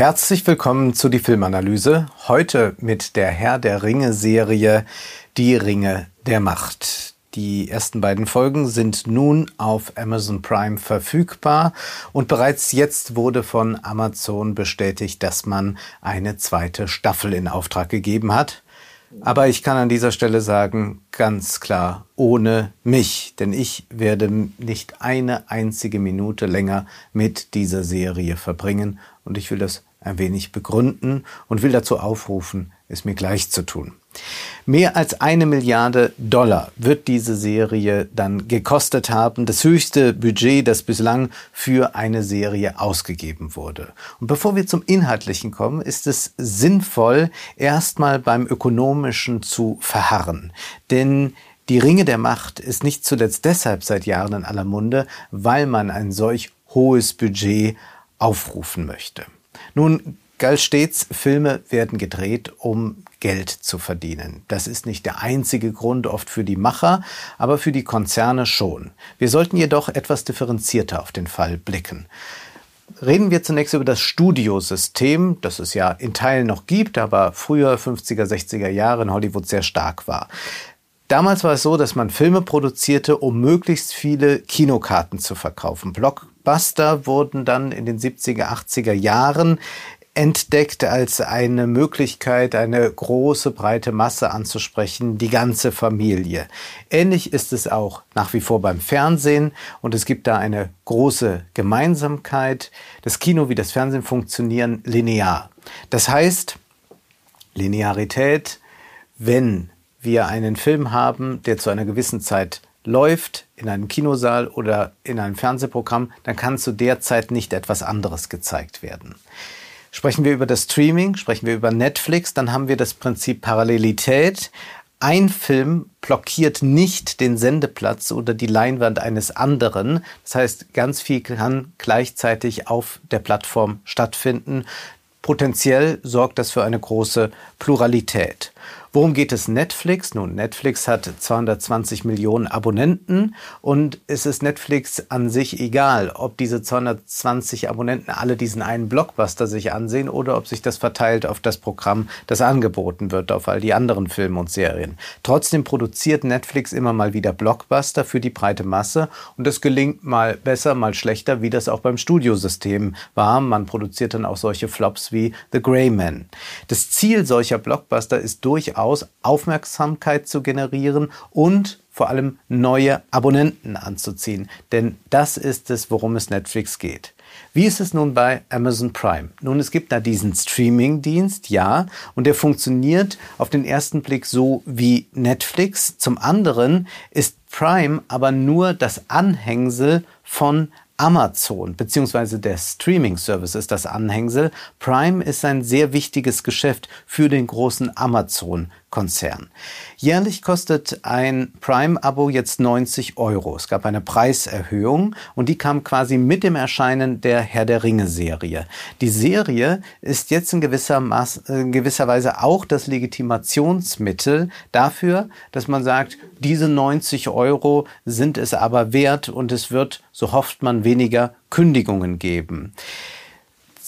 Herzlich willkommen zu die Filmanalyse. Heute mit der Herr der Ringe Serie Die Ringe der Macht. Die ersten beiden Folgen sind nun auf Amazon Prime verfügbar und bereits jetzt wurde von Amazon bestätigt, dass man eine zweite Staffel in Auftrag gegeben hat. Aber ich kann an dieser Stelle sagen, ganz klar, ohne mich, denn ich werde nicht eine einzige Minute länger mit dieser Serie verbringen und ich will das ein wenig begründen und will dazu aufrufen, es mir gleich zu tun. Mehr als eine Milliarde Dollar wird diese Serie dann gekostet haben, das höchste Budget, das bislang für eine Serie ausgegeben wurde. Und bevor wir zum Inhaltlichen kommen, ist es sinnvoll, erstmal beim Ökonomischen zu verharren. Denn die Ringe der Macht ist nicht zuletzt deshalb seit Jahren in aller Munde, weil man ein solch hohes Budget aufrufen möchte. Nun galt stets, Filme werden gedreht, um Geld zu verdienen. Das ist nicht der einzige Grund oft für die Macher, aber für die Konzerne schon. Wir sollten jedoch etwas differenzierter auf den Fall blicken. Reden wir zunächst über das Studiosystem, das es ja in Teilen noch gibt, aber früher 50er, 60er Jahre in Hollywood sehr stark war. Damals war es so, dass man Filme produzierte, um möglichst viele Kinokarten zu verkaufen. Blockbuster wurden dann in den 70er, 80er Jahren entdeckt als eine Möglichkeit, eine große, breite Masse anzusprechen, die ganze Familie. Ähnlich ist es auch nach wie vor beim Fernsehen und es gibt da eine große Gemeinsamkeit. Das Kino wie das Fernsehen funktionieren linear. Das heißt, Linearität, wenn wir einen Film haben, der zu einer gewissen Zeit läuft in einem Kinosaal oder in einem Fernsehprogramm, dann kann zu der Zeit nicht etwas anderes gezeigt werden. Sprechen wir über das Streaming, sprechen wir über Netflix, dann haben wir das Prinzip Parallelität. Ein Film blockiert nicht den Sendeplatz oder die Leinwand eines anderen. Das heißt, ganz viel kann gleichzeitig auf der Plattform stattfinden. Potenziell sorgt das für eine große Pluralität. Worum geht es Netflix? Nun, Netflix hat 220 Millionen Abonnenten und es ist Netflix an sich egal, ob diese 220 Abonnenten alle diesen einen Blockbuster sich ansehen oder ob sich das verteilt auf das Programm, das angeboten wird, auf all die anderen Filme und Serien. Trotzdem produziert Netflix immer mal wieder Blockbuster für die breite Masse und es gelingt mal besser, mal schlechter, wie das auch beim Studiosystem war. Man produziert dann auch solche Flops wie The Grey Man. Das Ziel solcher Blockbuster ist durchaus aus, Aufmerksamkeit zu generieren und vor allem neue Abonnenten anzuziehen. Denn das ist es, worum es Netflix geht. Wie ist es nun bei Amazon Prime? Nun, es gibt da diesen Streaming-Dienst, ja, und der funktioniert auf den ersten Blick so wie Netflix. Zum anderen ist Prime aber nur das Anhängsel von Amazon bzw. der Streaming-Service ist das Anhängsel. Prime ist ein sehr wichtiges Geschäft für den großen Amazon-Konzern. Jährlich kostet ein Prime-Abo jetzt 90 Euro. Es gab eine Preiserhöhung und die kam quasi mit dem Erscheinen der Herr der Ringe-Serie. Die Serie ist jetzt in gewisser, Maß, in gewisser Weise auch das Legitimationsmittel dafür, dass man sagt, diese 90 Euro sind es aber wert und es wird, so hofft man, weniger Kündigungen geben.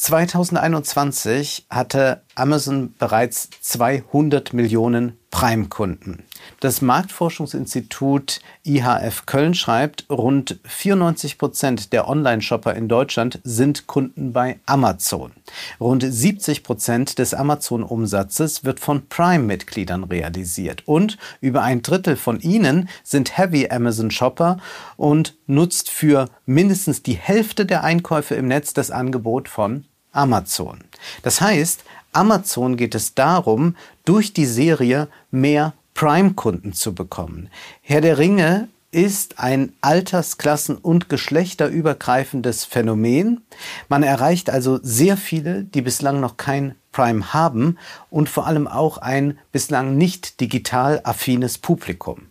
2021 hatte Amazon bereits 200 Millionen Prime-Kunden. Das Marktforschungsinstitut IHF Köln schreibt, rund 94 Prozent der Online-Shopper in Deutschland sind Kunden bei Amazon. Rund 70 Prozent des Amazon-Umsatzes wird von Prime-Mitgliedern realisiert und über ein Drittel von ihnen sind Heavy Amazon-Shopper und nutzt für mindestens die Hälfte der Einkäufe im Netz das Angebot von Amazon. Das heißt, Amazon geht es darum, durch die Serie mehr Prime-Kunden zu bekommen. Herr der Ringe ist ein altersklassen- und geschlechterübergreifendes Phänomen. Man erreicht also sehr viele, die bislang noch kein Prime haben und vor allem auch ein bislang nicht digital affines Publikum.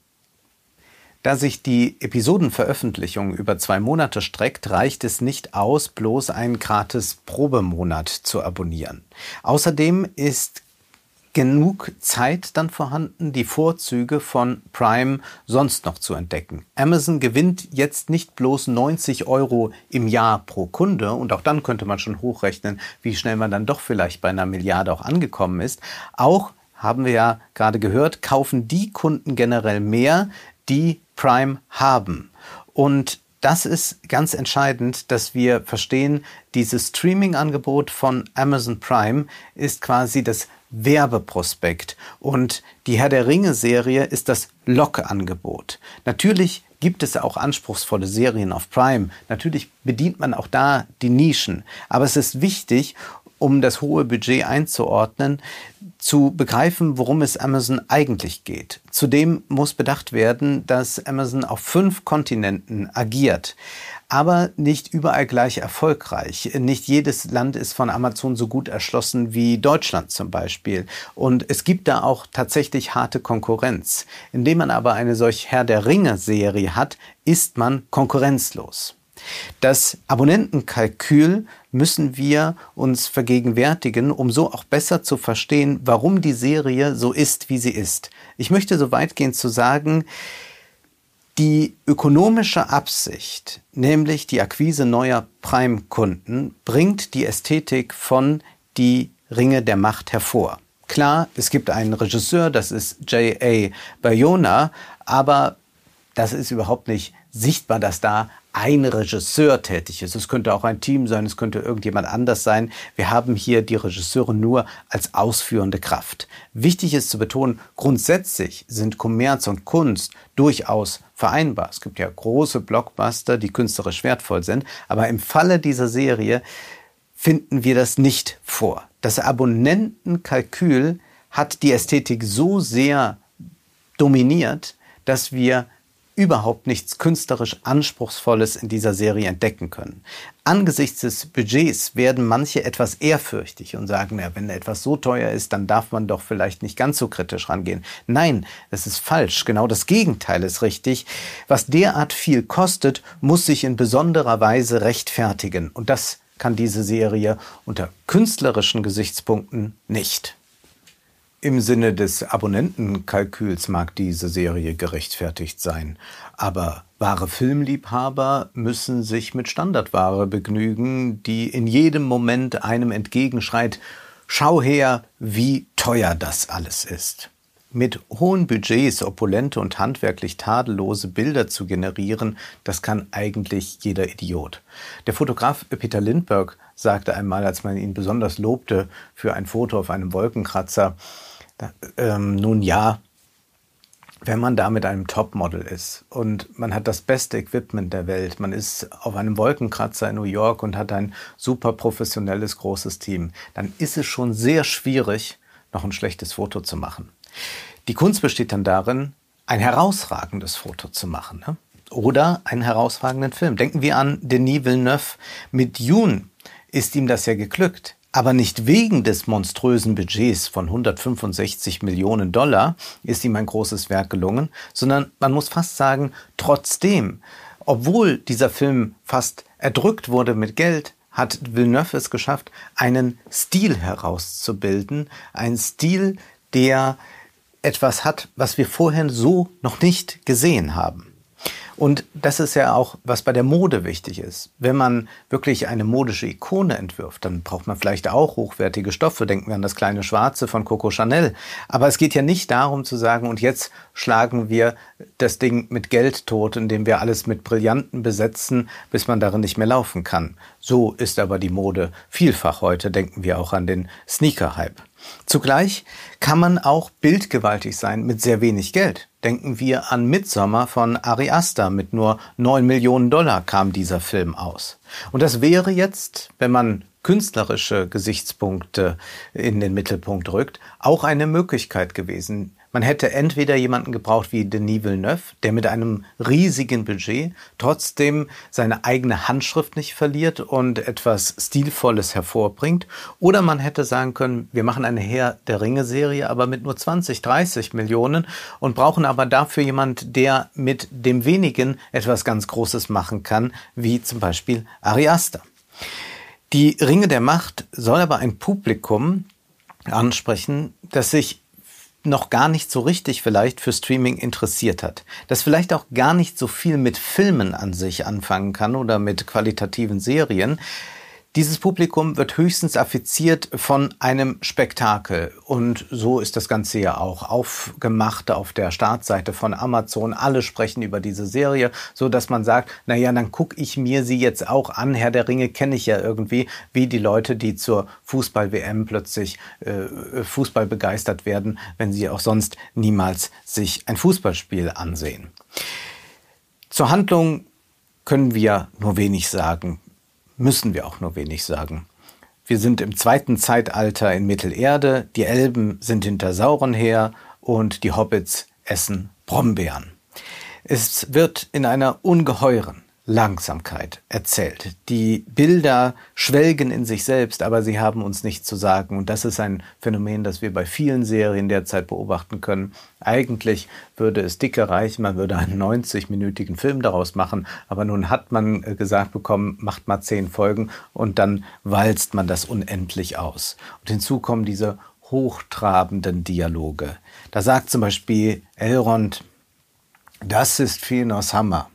Da sich die Episodenveröffentlichung über zwei Monate streckt, reicht es nicht aus, bloß einen gratis Probemonat zu abonnieren. Außerdem ist genug Zeit dann vorhanden, die Vorzüge von Prime sonst noch zu entdecken. Amazon gewinnt jetzt nicht bloß 90 Euro im Jahr pro Kunde und auch dann könnte man schon hochrechnen, wie schnell man dann doch vielleicht bei einer Milliarde auch angekommen ist. Auch haben wir ja gerade gehört, kaufen die Kunden generell mehr, die Prime haben. Und das ist ganz entscheidend, dass wir verstehen, dieses Streaming-Angebot von Amazon Prime ist quasi das Werbeprospekt und die Herr der Ringe-Serie ist das Log-Angebot. Natürlich gibt es auch anspruchsvolle Serien auf Prime. Natürlich bedient man auch da die Nischen. Aber es ist wichtig, um das hohe Budget einzuordnen, zu begreifen, worum es Amazon eigentlich geht. Zudem muss bedacht werden, dass Amazon auf fünf Kontinenten agiert aber nicht überall gleich erfolgreich. Nicht jedes Land ist von Amazon so gut erschlossen wie Deutschland zum Beispiel. Und es gibt da auch tatsächlich harte Konkurrenz. Indem man aber eine solch Herr der Ringe-Serie hat, ist man konkurrenzlos. Das Abonnentenkalkül müssen wir uns vergegenwärtigen, um so auch besser zu verstehen, warum die Serie so ist, wie sie ist. Ich möchte so weit gehen zu sagen, die ökonomische Absicht, nämlich die Akquise neuer Prime-Kunden, bringt die Ästhetik von die Ringe der Macht hervor. Klar, es gibt einen Regisseur, das ist J.A. Bayona, aber das ist überhaupt nicht sichtbar, dass da ein Regisseur tätig ist. Es könnte auch ein Team sein, es könnte irgendjemand anders sein. Wir haben hier die Regisseure nur als ausführende Kraft. Wichtig ist zu betonen, grundsätzlich sind Kommerz und Kunst durchaus vereinbar. Es gibt ja große Blockbuster, die künstlerisch wertvoll sind, aber im Falle dieser Serie finden wir das nicht vor. Das Abonnentenkalkül hat die Ästhetik so sehr dominiert, dass wir überhaupt nichts künstlerisch Anspruchsvolles in dieser Serie entdecken können. Angesichts des Budgets werden manche etwas ehrfürchtig und sagen, ja, wenn etwas so teuer ist, dann darf man doch vielleicht nicht ganz so kritisch rangehen. Nein, das ist falsch. Genau das Gegenteil ist richtig. Was derart viel kostet, muss sich in besonderer Weise rechtfertigen. Und das kann diese Serie unter künstlerischen Gesichtspunkten nicht. Im Sinne des Abonnentenkalküls mag diese Serie gerechtfertigt sein, aber wahre Filmliebhaber müssen sich mit Standardware begnügen, die in jedem Moment einem entgegenschreit, schau her, wie teuer das alles ist. Mit hohen Budgets opulente und handwerklich tadellose Bilder zu generieren, das kann eigentlich jeder Idiot. Der Fotograf Peter Lindbergh sagte einmal, als man ihn besonders lobte für ein Foto auf einem Wolkenkratzer, ähm, nun ja, wenn man da mit einem Topmodel ist und man hat das beste Equipment der Welt, man ist auf einem Wolkenkratzer in New York und hat ein super professionelles großes Team, dann ist es schon sehr schwierig, noch ein schlechtes Foto zu machen. Die Kunst besteht dann darin, ein herausragendes Foto zu machen ne? oder einen herausragenden Film. Denken wir an Denis Villeneuve. Mit Dune ist ihm das ja geglückt. Aber nicht wegen des monströsen Budgets von 165 Millionen Dollar ist ihm ein großes Werk gelungen, sondern man muss fast sagen, trotzdem, obwohl dieser Film fast erdrückt wurde mit Geld, hat Villeneuve es geschafft, einen Stil herauszubilden, ein Stil, der etwas hat, was wir vorher so noch nicht gesehen haben. Und das ist ja auch, was bei der Mode wichtig ist. Wenn man wirklich eine modische Ikone entwirft, dann braucht man vielleicht auch hochwertige Stoffe. Denken wir an das kleine Schwarze von Coco Chanel. Aber es geht ja nicht darum zu sagen, und jetzt schlagen wir das Ding mit Geld tot, indem wir alles mit Brillanten besetzen, bis man darin nicht mehr laufen kann. So ist aber die Mode vielfach heute. Denken wir auch an den Sneaker-Hype. Zugleich kann man auch bildgewaltig sein mit sehr wenig Geld. Denken wir an Midsommer von Ari Aster. Mit nur 9 Millionen Dollar kam dieser Film aus. Und das wäre jetzt, wenn man künstlerische Gesichtspunkte in den Mittelpunkt rückt, auch eine Möglichkeit gewesen, man hätte entweder jemanden gebraucht wie Denis Villeneuve, der mit einem riesigen Budget trotzdem seine eigene Handschrift nicht verliert und etwas Stilvolles hervorbringt, oder man hätte sagen können, wir machen eine Herr der Ringe Serie, aber mit nur 20, 30 Millionen und brauchen aber dafür jemand, der mit dem wenigen etwas ganz Großes machen kann, wie zum Beispiel Ari. Die Ringe der Macht soll aber ein Publikum ansprechen, das sich noch gar nicht so richtig vielleicht für Streaming interessiert hat, das vielleicht auch gar nicht so viel mit Filmen an sich anfangen kann oder mit qualitativen Serien, dieses Publikum wird höchstens affiziert von einem Spektakel. Und so ist das Ganze ja auch aufgemacht auf der Startseite von Amazon. Alle sprechen über diese Serie, so dass man sagt, na ja, dann gucke ich mir sie jetzt auch an. Herr der Ringe kenne ich ja irgendwie, wie die Leute, die zur Fußball-WM plötzlich äh, Fußball begeistert werden, wenn sie auch sonst niemals sich ein Fußballspiel ansehen. Zur Handlung können wir nur wenig sagen müssen wir auch nur wenig sagen. Wir sind im zweiten Zeitalter in Mittelerde, die Elben sind hinter Sauron her und die Hobbits essen Brombeeren. Es wird in einer ungeheuren, Langsamkeit erzählt. Die Bilder schwelgen in sich selbst, aber sie haben uns nichts zu sagen. Und das ist ein Phänomen, das wir bei vielen Serien derzeit beobachten können. Eigentlich würde es dicke reichen, man würde einen 90-minütigen Film daraus machen, aber nun hat man äh, gesagt bekommen, macht mal zehn Folgen und dann walzt man das unendlich aus. Und hinzu kommen diese hochtrabenden Dialoge. Da sagt zum Beispiel Elrond, das ist Finos Hammer.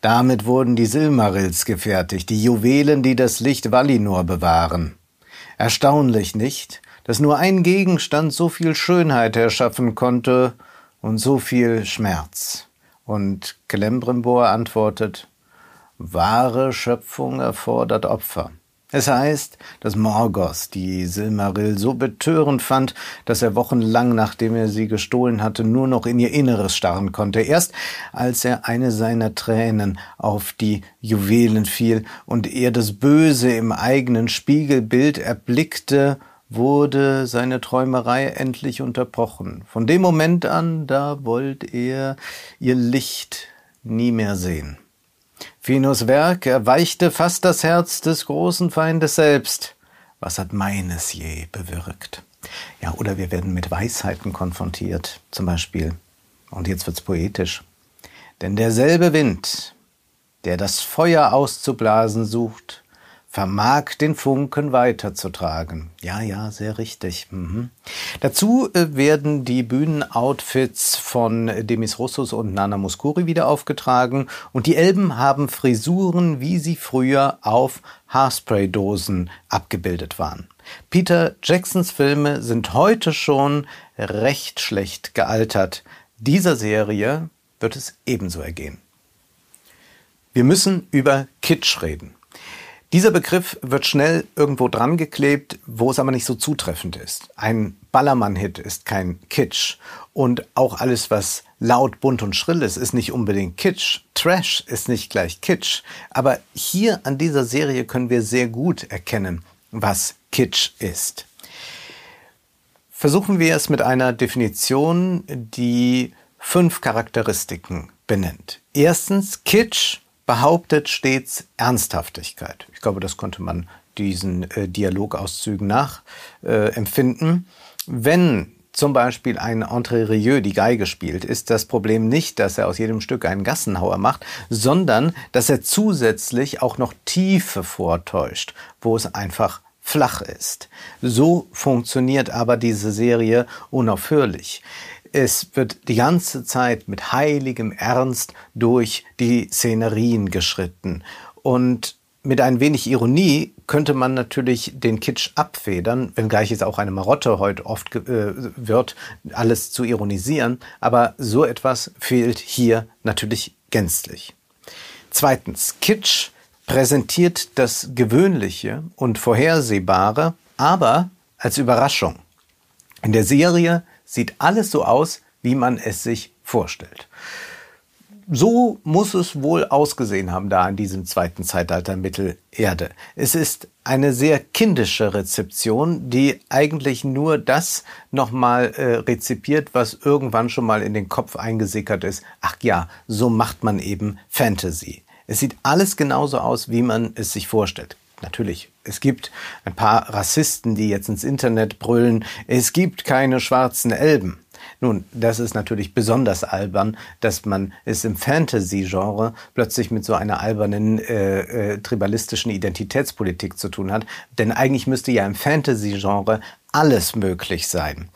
Damit wurden die Silmarils gefertigt, die Juwelen, die das Licht Valinor bewahren. Erstaunlich nicht, dass nur ein Gegenstand so viel Schönheit erschaffen konnte und so viel Schmerz. Und Celebrimbor antwortet, wahre Schöpfung erfordert Opfer. Es heißt, dass Morgoth die Silmaril so betörend fand, dass er wochenlang, nachdem er sie gestohlen hatte, nur noch in ihr Inneres starren konnte. Erst als er eine seiner Tränen auf die Juwelen fiel und er das Böse im eigenen Spiegelbild erblickte, wurde seine Träumerei endlich unterbrochen. Von dem Moment an, da wollte er ihr Licht nie mehr sehen. Finos Werk erweichte fast das Herz des großen Feindes selbst. Was hat meines je bewirkt? Ja, oder wir werden mit Weisheiten konfrontiert, zum Beispiel. Und jetzt wird's poetisch. Denn derselbe Wind, der das Feuer auszublasen sucht, vermag den Funken weiterzutragen. Ja, ja, sehr richtig. Mhm. Dazu äh, werden die Bühnenoutfits von Demis Russus und Nana Muscuri wieder aufgetragen und die Elben haben Frisuren, wie sie früher auf Haarspray-Dosen abgebildet waren. Peter Jacksons Filme sind heute schon recht schlecht gealtert. Dieser Serie wird es ebenso ergehen. Wir müssen über Kitsch reden. Dieser Begriff wird schnell irgendwo dran geklebt, wo es aber nicht so zutreffend ist. Ein Ballermann-Hit ist kein Kitsch. Und auch alles, was laut, bunt und schrill ist, ist nicht unbedingt Kitsch. Trash ist nicht gleich Kitsch. Aber hier an dieser Serie können wir sehr gut erkennen, was Kitsch ist. Versuchen wir es mit einer Definition, die fünf Charakteristiken benennt. Erstens, Kitsch behauptet stets Ernsthaftigkeit. Ich glaube, das konnte man diesen äh, Dialogauszügen nachempfinden. Äh, Wenn zum Beispiel ein André Rieu die Geige spielt, ist das Problem nicht, dass er aus jedem Stück einen Gassenhauer macht, sondern dass er zusätzlich auch noch Tiefe vortäuscht, wo es einfach flach ist. So funktioniert aber diese Serie unaufhörlich. Es wird die ganze Zeit mit heiligem Ernst durch die Szenerien geschritten. Und mit ein wenig Ironie könnte man natürlich den Kitsch abfedern, wenngleich es auch eine Marotte heute oft äh, wird, alles zu ironisieren. Aber so etwas fehlt hier natürlich gänzlich. Zweitens, Kitsch präsentiert das Gewöhnliche und Vorhersehbare, aber als Überraschung. In der Serie sieht alles so aus, wie man es sich vorstellt. So muss es wohl ausgesehen haben da in diesem zweiten Zeitalter Mittelerde. Es ist eine sehr kindische Rezeption, die eigentlich nur das nochmal äh, rezipiert, was irgendwann schon mal in den Kopf eingesickert ist. Ach ja, so macht man eben Fantasy. Es sieht alles genauso aus, wie man es sich vorstellt natürlich, es gibt ein paar Rassisten, die jetzt ins Internet brüllen, es gibt keine schwarzen Elben. Nun, das ist natürlich besonders albern, dass man es im Fantasy-Genre plötzlich mit so einer albernen äh, äh, tribalistischen Identitätspolitik zu tun hat. Denn eigentlich müsste ja im Fantasy-Genre alles möglich sein.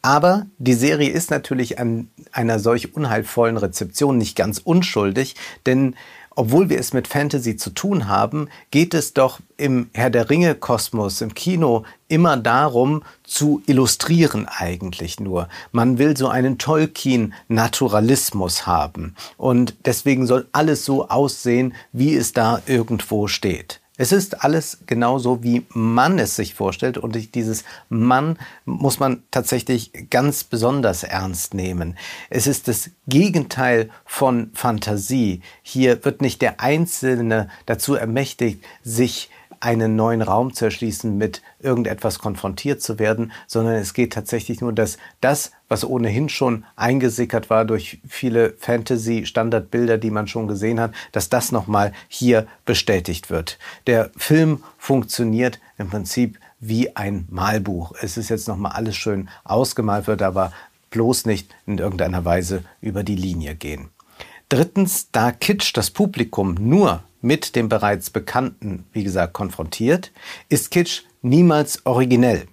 Aber die Serie ist natürlich an einer solch unheilvollen Rezeption nicht ganz unschuldig, denn obwohl wir es mit Fantasy zu tun haben, geht es doch im Herr der Ringe Kosmos, im Kino immer darum zu illustrieren eigentlich nur. Man will so einen Tolkien Naturalismus haben und deswegen soll alles so aussehen, wie es da irgendwo steht. Es ist alles genauso, wie man es sich vorstellt. Und dieses Mann muss man tatsächlich ganz besonders ernst nehmen. Es ist das Gegenteil von Fantasie. Hier wird nicht der Einzelne dazu ermächtigt, sich einen neuen Raum zu erschließen, mit irgendetwas konfrontiert zu werden, sondern es geht tatsächlich nur, dass das, was ohnehin schon eingesickert war durch viele Fantasy-Standardbilder, die man schon gesehen hat, dass das nochmal hier bestätigt wird. Der Film funktioniert im Prinzip wie ein Malbuch. Es ist jetzt nochmal alles schön ausgemalt wird, aber bloß nicht in irgendeiner Weise über die Linie gehen. Drittens, da Kitsch das Publikum nur mit dem bereits Bekannten, wie gesagt, konfrontiert, ist Kitsch niemals originell.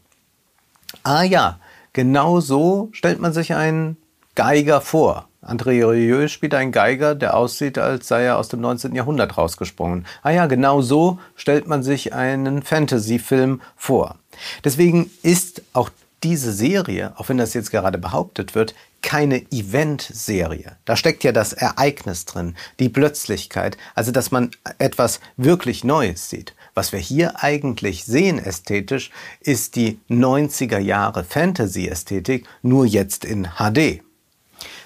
Ah ja, genau so stellt man sich einen Geiger vor. André Rieu spielt einen Geiger, der aussieht, als sei er aus dem 19. Jahrhundert rausgesprungen. Ah ja, genau so stellt man sich einen Fantasy-Film vor. Deswegen ist auch diese Serie, auch wenn das jetzt gerade behauptet wird, keine Event-Serie. Da steckt ja das Ereignis drin, die Plötzlichkeit, also dass man etwas wirklich Neues sieht. Was wir hier eigentlich sehen ästhetisch, ist die 90er Jahre Fantasy-Ästhetik, nur jetzt in HD.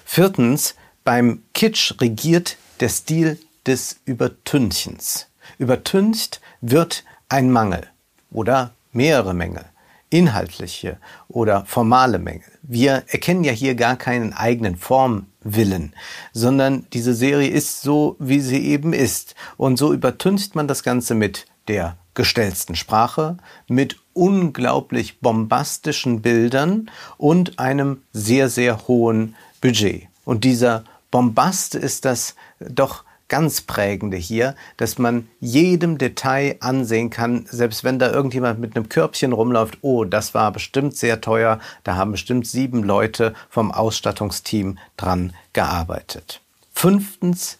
Viertens, beim Kitsch regiert der Stil des Übertünchens. Übertüncht wird ein Mangel oder mehrere Mängel inhaltliche oder formale Mängel. Wir erkennen ja hier gar keinen eigenen Formwillen, sondern diese Serie ist so, wie sie eben ist. Und so übertüncht man das Ganze mit der gestellten Sprache, mit unglaublich bombastischen Bildern und einem sehr, sehr hohen Budget. Und dieser Bombast ist das doch ganz prägende hier, dass man jedem Detail ansehen kann, selbst wenn da irgendjemand mit einem Körbchen rumläuft, oh, das war bestimmt sehr teuer, da haben bestimmt sieben Leute vom Ausstattungsteam dran gearbeitet. Fünftens,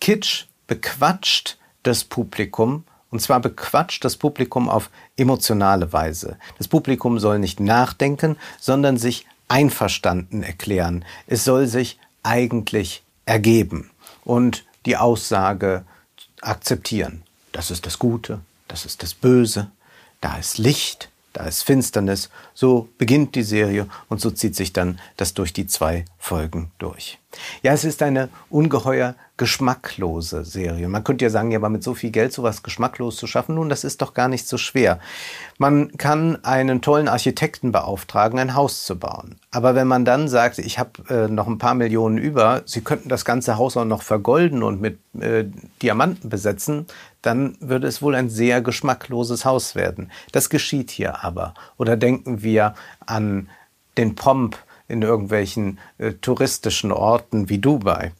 Kitsch bequatscht das Publikum und zwar bequatscht das Publikum auf emotionale Weise. Das Publikum soll nicht nachdenken, sondern sich einverstanden erklären. Es soll sich eigentlich ergeben. Und die Aussage akzeptieren. Das ist das Gute, das ist das Böse, da ist Licht, da ist Finsternis. So beginnt die Serie und so zieht sich dann das durch die zwei Folgen durch. Ja, es ist eine ungeheuer geschmacklose Serie. Man könnte ja sagen, ja, aber mit so viel Geld sowas geschmacklos zu schaffen, nun, das ist doch gar nicht so schwer. Man kann einen tollen Architekten beauftragen, ein Haus zu bauen. Aber wenn man dann sagt, ich habe äh, noch ein paar Millionen über, Sie könnten das ganze Haus auch noch vergolden und mit äh, Diamanten besetzen, dann würde es wohl ein sehr geschmackloses Haus werden. Das geschieht hier aber. Oder denken wir an den Pomp in irgendwelchen äh, touristischen Orten wie Dubai.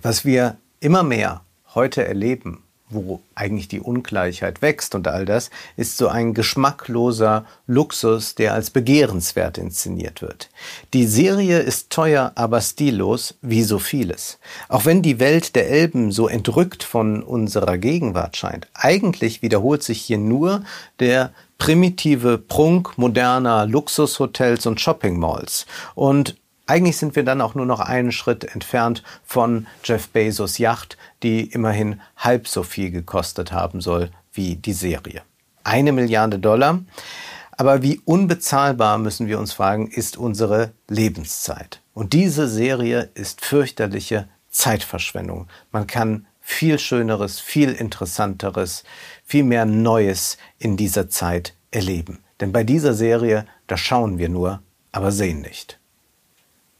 Was wir immer mehr heute erleben, wo eigentlich die Ungleichheit wächst und all das, ist so ein geschmackloser Luxus, der als begehrenswert inszeniert wird. Die Serie ist teuer, aber stillos, wie so vieles. Auch wenn die Welt der Elben so entrückt von unserer Gegenwart scheint, eigentlich wiederholt sich hier nur der primitive Prunk moderner Luxushotels und Shoppingmalls. Und eigentlich sind wir dann auch nur noch einen Schritt entfernt von Jeff Bezos Yacht, die immerhin halb so viel gekostet haben soll wie die Serie. Eine Milliarde Dollar. Aber wie unbezahlbar, müssen wir uns fragen, ist unsere Lebenszeit. Und diese Serie ist fürchterliche Zeitverschwendung. Man kann viel Schöneres, viel Interessanteres, viel mehr Neues in dieser Zeit erleben. Denn bei dieser Serie, da schauen wir nur, aber sehen nicht.